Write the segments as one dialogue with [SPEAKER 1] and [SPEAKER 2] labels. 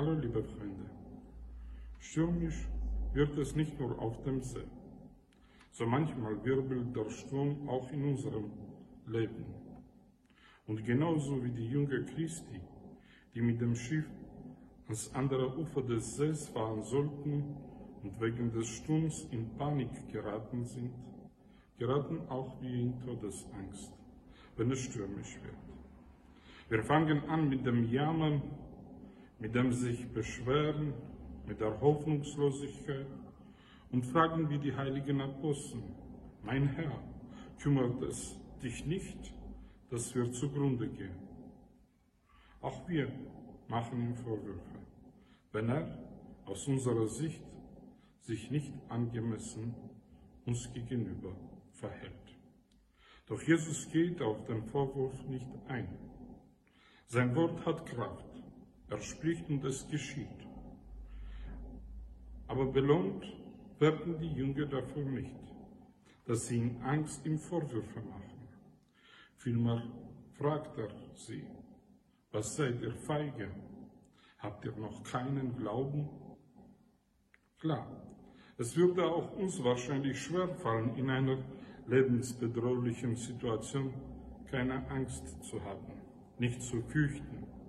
[SPEAKER 1] Hallo liebe Freunde, stürmisch wird es nicht nur auf dem See, so manchmal wirbelt der Sturm auch in unserem Leben. Und genauso wie die Jünger Christi, die mit dem Schiff ans andere Ufer des Sees fahren sollten und wegen des Sturms in Panik geraten sind, geraten auch wir in Todesangst, wenn es stürmisch wird. Wir fangen an mit dem Jammern, mit dem sich Beschweren, mit der Hoffnungslosigkeit und fragen wie die heiligen Apostel, mein Herr, kümmert es dich nicht, dass wir zugrunde gehen? Auch wir machen ihm Vorwürfe, wenn er aus unserer Sicht sich nicht angemessen uns gegenüber verhält. Doch Jesus geht auf den Vorwurf nicht ein. Sein Wort hat Kraft. Er spricht und es geschieht. Aber belohnt werden die Jünger dafür nicht, dass sie in Angst ihm Vorwürfe machen. Vielmehr fragt er sie, was seid ihr feige? Habt ihr noch keinen Glauben? Klar, es würde auch uns wahrscheinlich schwerfallen, in einer lebensbedrohlichen Situation keine Angst zu haben, nicht zu fürchten.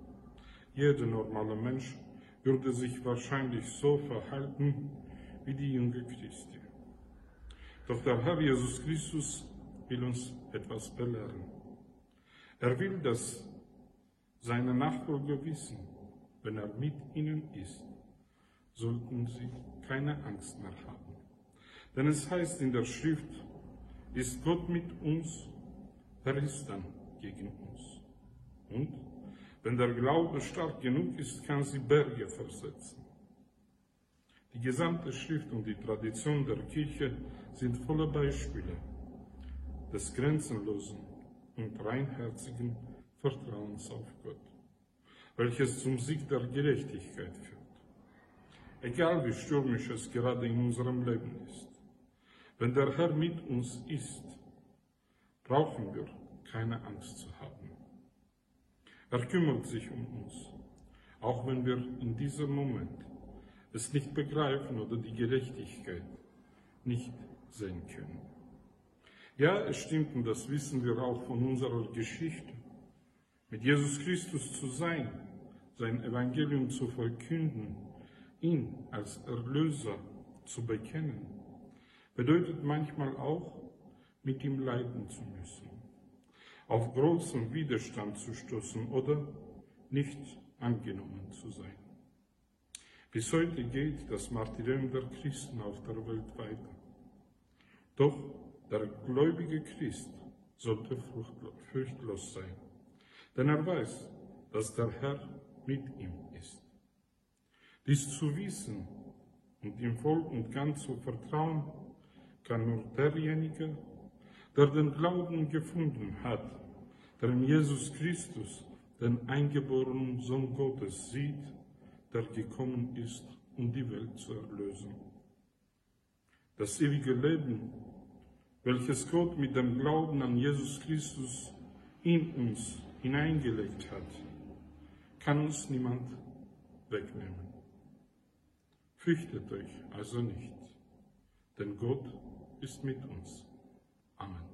[SPEAKER 1] Jeder normale Mensch würde sich wahrscheinlich so verhalten wie die Jünger Christi. Doch der Herr Jesus Christus will uns etwas belehren. Er will, dass seine Nachfolger wissen, wenn er mit ihnen ist, sollten sie keine Angst mehr haben. Denn es heißt in der Schrift, ist Gott mit uns, wer ist dann gegen uns? Und wenn der Glaube stark genug ist, kann sie Berge versetzen. Die gesamte Schrift und die Tradition der Kirche sind voller Beispiele des grenzenlosen und reinherzigen Vertrauens auf Gott, welches zum Sieg der Gerechtigkeit führt. Egal wie stürmisch es gerade in unserem Leben ist, wenn der Herr mit uns ist, brauchen wir keine Angst zu haben. Er kümmert sich um uns, auch wenn wir in diesem Moment es nicht begreifen oder die Gerechtigkeit nicht sehen können. Ja, es stimmt und das wissen wir auch von unserer Geschichte. Mit Jesus Christus zu sein, sein Evangelium zu verkünden, ihn als Erlöser zu bekennen, bedeutet manchmal auch, mit ihm leiden zu müssen, auf großen Widerstand zu stoßen oder nicht angenommen zu sein. Bis heute geht das Martyrium der Christen auf der Welt weiter. Doch der gläubige Christ sollte furchtlos sein, denn er weiß, dass der Herr mit ihm ist. Dies zu wissen und ihm voll und ganz zu vertrauen, kann nur derjenige, der den Glauben gefunden hat, der in Jesus Christus den eingeborenen Sohn Gottes sieht der gekommen ist, um die Welt zu erlösen. Das ewige Leben, welches Gott mit dem Glauben an Jesus Christus in uns hineingelegt hat, kann uns niemand wegnehmen. Fürchtet euch also nicht, denn Gott ist mit uns. Amen.